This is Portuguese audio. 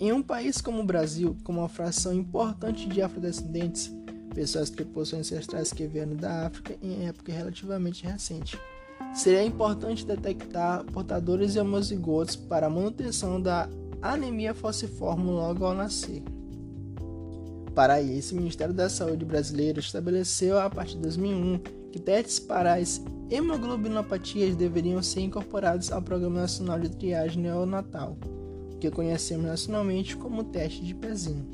Em um país como o Brasil, com uma fração importante de afrodescendentes, pessoas que possuem ancestrais que vieram da África em época relativamente recente, seria importante detectar portadores de homozigotos para a manutenção da anemia falciforme logo ao nascer. Para isso, o Ministério da Saúde brasileiro estabeleceu a partir de 2001 que testes para as hemoglobinopatias deveriam ser incorporados ao Programa Nacional de Triagem Neonatal, que conhecemos nacionalmente como teste de pezinho.